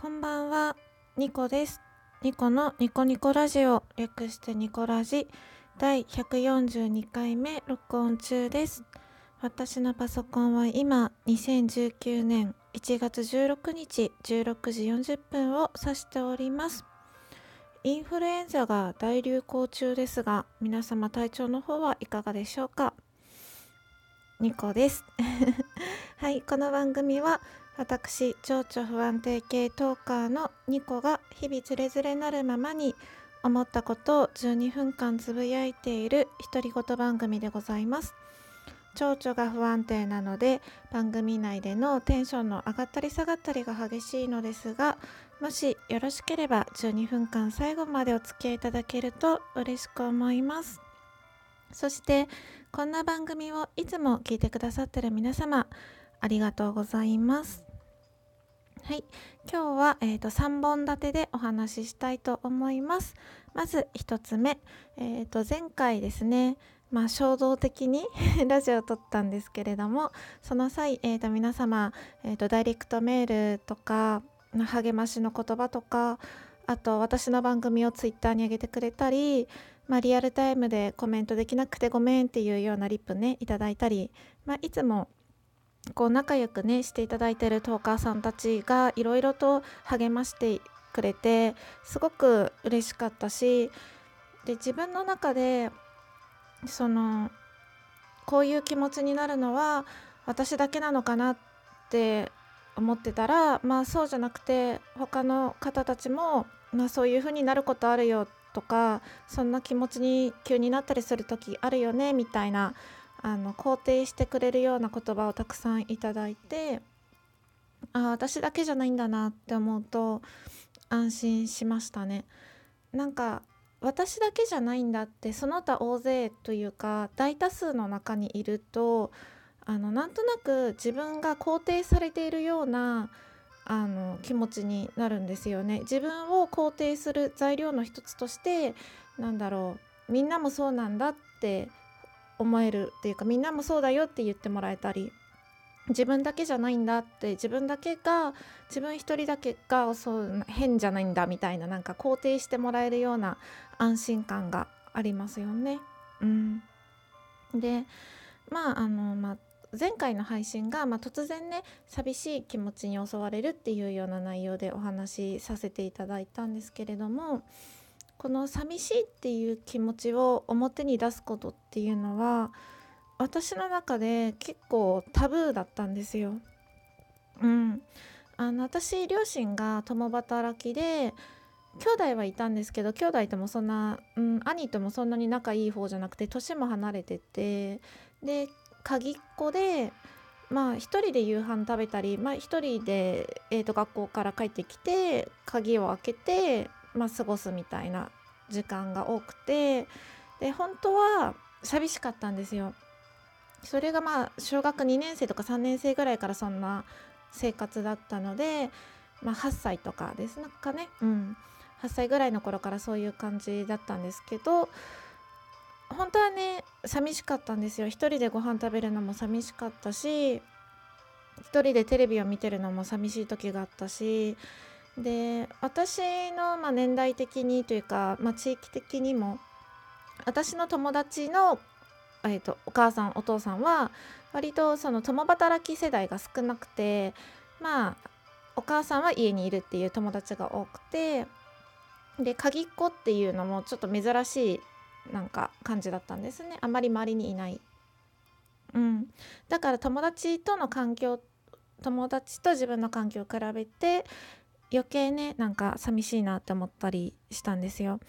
こんばんは、ニコです。ニコのニコニコラジオ、略してニコラジ、第142回目録音中です。私のパソコンは今、2019年1月16日16時40分を指しております。インフルエンザが大流行中ですが、皆様体調の方はいかがでしょうか？ニコです。はい、この番組は私情緒不安定系トーカーのニコが日々つれづれなるままに思ったことを12分間つぶやいている独り言番組でございます。情緒が不安定なので番組内でのテンションの上がったり下がったりが激しいのですがもしよろしければ12分間最後までお付き合いいただけると嬉しく思います。そしてこんな番組をいつも聞いてくださってる皆様ありがとうございます。はい、今日は、えーと、3本立てでお話ししたいと思います。まず1つ目、えーと、前回ですね、まあ、衝動的に ラジオを撮ったんですけれどもその際、えーと、皆様、えー、とダイレクトメールとか励ましの言葉とかあと私の番組をツイッターに上げてくれたり、まあ、リアルタイムでコメントできなくてごめんっていうようなリップねいただいたり、まあ、いつもこう仲良くねしていただいてるトーカーさんたちがいろいろと励ましてくれてすごく嬉しかったしで自分の中でそのこういう気持ちになるのは私だけなのかなって思ってたらまあそうじゃなくて他の方たちも、まあ、そういう風になることあるよとかそんな気持ちに急になったりする時あるよねみたいなあの肯定してくれるような言葉をたくさんいただいてあ私だけじゃないんだなって思うと安心しましたね。なんか私だけじゃないんだってその他大勢というか大多数の中にいるとあのなんとなく自分が肯定されているようなあの気持ちになるんですよね。自分を肯定する材料の一つとしてなんだろうみんなもそうなんだって思えるっていうかみんなもそうだよって言ってもらえたり自分だけじゃないんだって自分だけが自分一人だけがそう変じゃないんだみたいななんか肯定してもらえるような安心感がありますよね。うん、でまああのまあ前回の配信が、まあ、突然ね寂しい気持ちに襲われるっていうような内容でお話しさせていただいたんですけれどもこの寂しいっていう気持ちを表に出すことっていうのは私の中で結構タブーだったんですよ。うん、あの私両親が共働きで兄弟はいたんですけど兄弟ともそんな、うん、兄ともそんなに仲いい方じゃなくて年も離れててで鍵っ子でまあ一人で夕飯食べたり、まあ、一人で、えー、と学校から帰ってきて鍵を開けてまあ、過ごすみたいな時間が多くてで本当は寂しかったんですよ。それがまあ小学2年生とか3年生ぐらいからそんな生活だったので、まあ、8歳とかです。なんかね、うん、8歳ぐらいの頃からそういう感じだったんですけど本当はね寂しかったんですよ。一人でご飯食べるのも寂しかったし一人でテレビを見てるのも寂しい時があったしで私の、まあ、年代的にというか、まあ、地域的にも私の友達の、えーと、お母さんお父さんは割とその共働き世代が少なくてまあお母さんは家にいるっていう友達が多くてで鍵っ子っていうのもちょっと珍しいなんか感じだったんですねあまり周りにいない。うん、だから友達との環境友達と自分の環境を比べて余計ねなんか寂しいなって思ったりしたんですよ。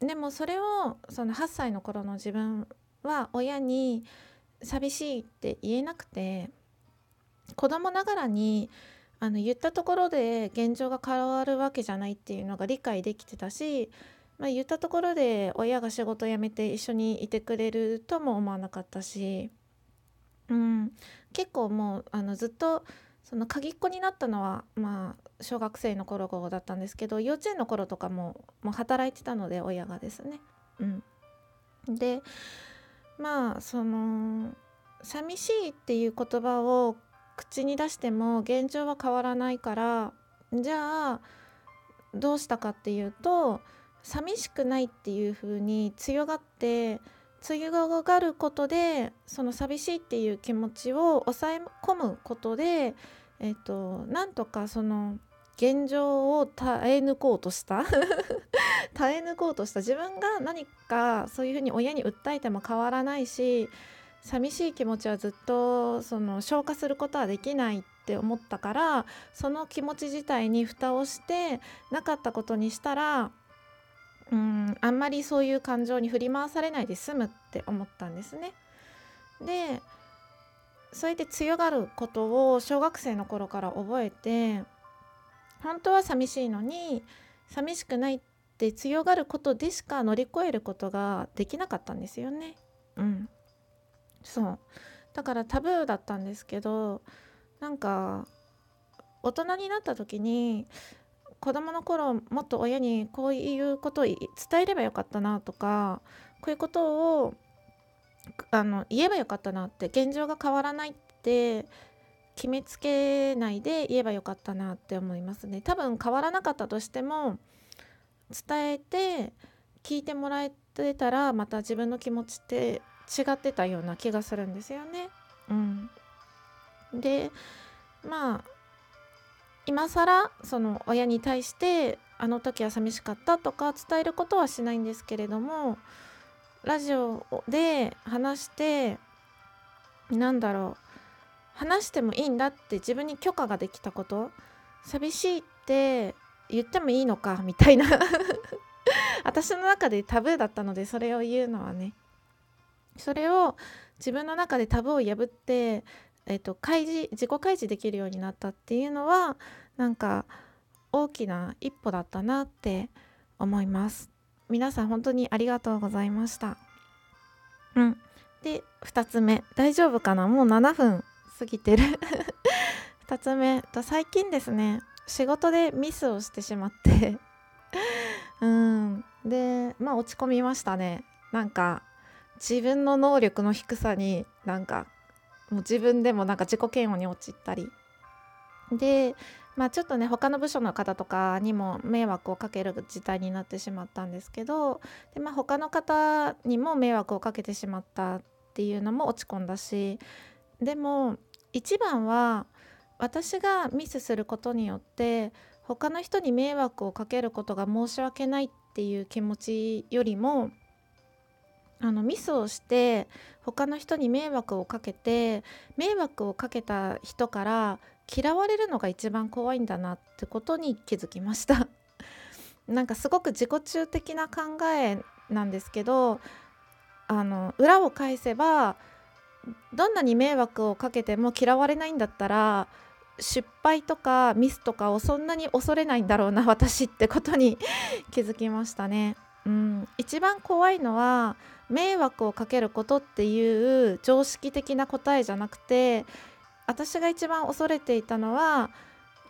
でもそれをその8歳の頃の自分は親に寂しいって言えなくて子供ながらにあの言ったところで現状が変わるわけじゃないっていうのが理解できてたし、まあ、言ったところで親が仕事辞めて一緒にいてくれるとも思わなかったし、うん、結構もうあのずっとその鍵っ子になったのはまあ小学生の頃だったんですけど幼稚園の頃とかももう働いてたので親がですね。うん、でまあその寂しいっていう言葉を口に出しても現状は変わらないからじゃあどうしたかっていうと寂しくないっていう風に強がって強がることでその寂しいっていう気持ちを抑え込むことで、えーと、なんとかその現状を耐え抜こうとした 耐え抜こうとした自分が何かそういうふうに親に訴えても変わらないし寂しい気持ちはずっとその消化することはできないって思ったからその気持ち自体に蓋をしてなかったことにしたらうんあんまりそういう感情に振り回されないで済むって思ったんですね。でそうやって強がることを小学生の頃から覚えて本当は寂しいのに寂しくないって強がることでしか乗り越えることができなかったんですよね。うん、そうだからタブーだったんですけどなんか大人になった時に子供の頃もっと親にこういうことを伝えればよかったなとかこういうことをあの言えばよかったなって現状が変わらないって決めつけないで言えばよかったなって思いますね多分変わらなかったとしても伝えて聞いてもらえてたらまた自分の気持ちって違ってたような気がするんですよね。うん、でまあ今更その親に対してあの時は寂しかったとか伝えることはしないんですけれどもラジオで話してなんだろう話してもいいんだって自分に許可ができたこと。寂しいって言ってもいいのかみたいな。私の中でタブーだったのでそれを言うのはね。それを自分の中でタブーを破ってえーと、開示自己開示できるようになったっていうのはなんか大きな一歩だったなって思います。皆さん本当にありがとうございました。うん。で2つ目。大丈夫かな？もう7分過ぎてる。2つ目。と最近ですね。仕事でミスをしてしまって。うん。でまあ落ち込みましたね。なんか自分の能力の低さになんかもう自分でもなんか自己嫌悪に陥ったり。でまあちょっとね他の部署の方とかにも迷惑をかける事態になってしまったんですけどで、まあ、他の方にも迷惑をかけてしまったっていうのも落ち込んだしでも一番は私がミスすることによって他の人に迷惑をかけることが申し訳ないっていう気持ちよりもあのミスをして他の人に迷惑をかけて迷惑をかけた人から嫌われるのが一番怖いんだなってことに気づきました なんかすごく自己中的な考えなんですけどあの裏を返せばどんなに迷惑をかけても嫌われないんだったら失敗とかミスとかをそんなに恐れないんだろうな私ってことに 気づきましたね。うん、一番怖いのは迷惑をかけることっていう常識的な答えじゃなくて私が一番恐れていたのは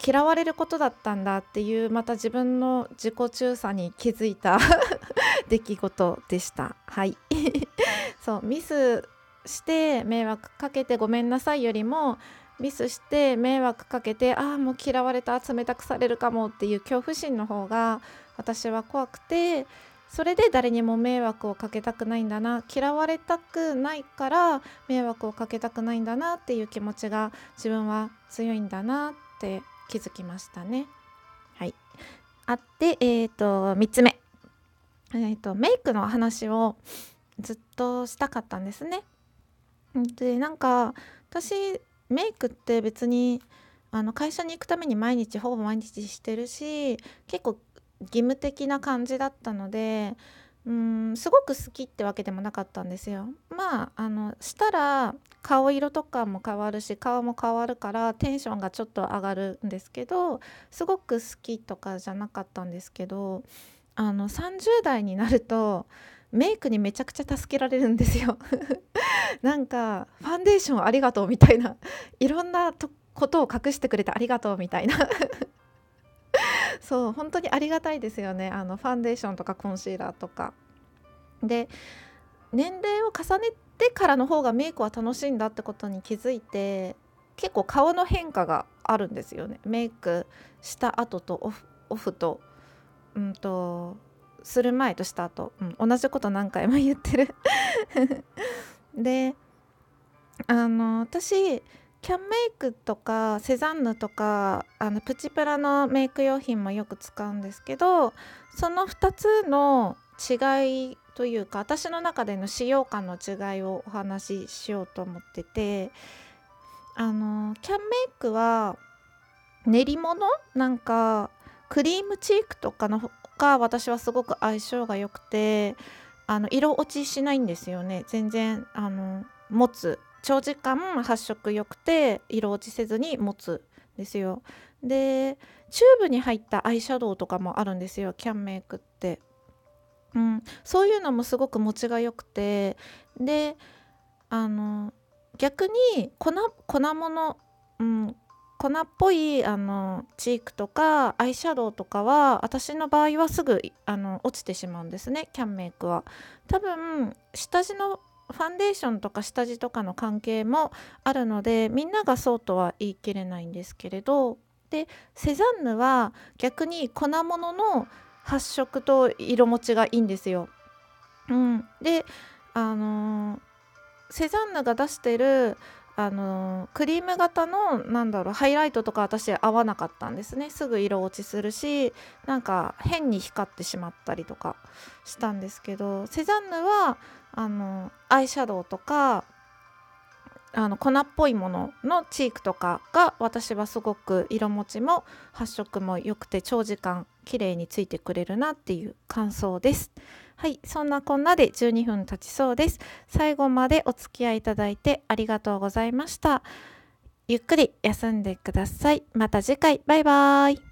嫌われることだったんだっていうまた自分の自己中さに気づいた 出来事でした。はい。そうミスして迷惑かけてごめんなさいよりもミスして迷惑かけてああもう嫌われた冷たくされるかもっていう恐怖心の方が私は怖くてそれで誰にも迷惑をかけたくないんだな嫌われたくないから迷惑をかけたくないんだなっていう気持ちが自分は強いんだなって気づきましたね。はい、あってえーと、3つ目、えーと、メイクの話をずっとしたかったんですね。でなんか私メイクって別にあの会社に行くために毎日ほぼ毎日してるし結構義務的な感じだったのでうんすごく好きってわけでもなかったんですよ。まああのしたら顔色とかも変わるし顔も変わるからテンションがちょっと上がるんですけどすごく好きとかじゃなかったんですけどあの30代になるとメイクにめちゃくちゃ助けられるんですよ なんかファンデーションありがとうみたいないろんなことを隠してくれてありがとうみたいなそう本当にありがたいですよね。あのファンデーションとかコンシーラーとか。で年齢を重ねてからの方がメイクは楽しいんだってことに気づいて結構顔の変化があるんですよね。メイクした後とオフオフとうんとする前とした後、うん、同じこと何回も言ってる。であの私キャンメイクとかセザンヌとかあのプチプラのメイク用品もよく使うんですけどその2つの違いというか私の中での使用感の違いをお話ししようと思っててあのキャンメイクは練り物？なんかクリームチークとかのが私はすごく相性が良くてあの色落ちしないんですよね。全然あの持つ長時間発色良くて色落ちせずに持つんですよ。でチューブに入ったアイシャドウとかもあるんですよキャンメイクって、うん、そういうのもすごく持ちが良くて。であの逆に粉粉物、うん、粉っぽいあのチークとかアイシャドウとかは私の場合はすぐあの落ちてしまうんですねキャンメイクは。多分下地のファンデーションとか下地とかの関係もあるのでみんながそうとは言い切れないんですけれどでセザンヌは逆に粉物の発色と色持ちがいいんですよ。うん、であのー、セザンヌが出してるあのクリーム型のなんだろうハイライトとか私合わなかったんですね。すぐ色落ちするしなんか変に光ってしまったりとかしたんですけどセザンヌはあのアイシャドウとかあの粉っぽいもののチークとかが私はすごく色持ちも発色も良くて長時間綺麗についてくれるなっていう感想です。はい、そんなこんなで12分経ちそうです。最後までお付き合いいただいてありがとうございました。ゆっくり休んでください。また次回、バイバーイ。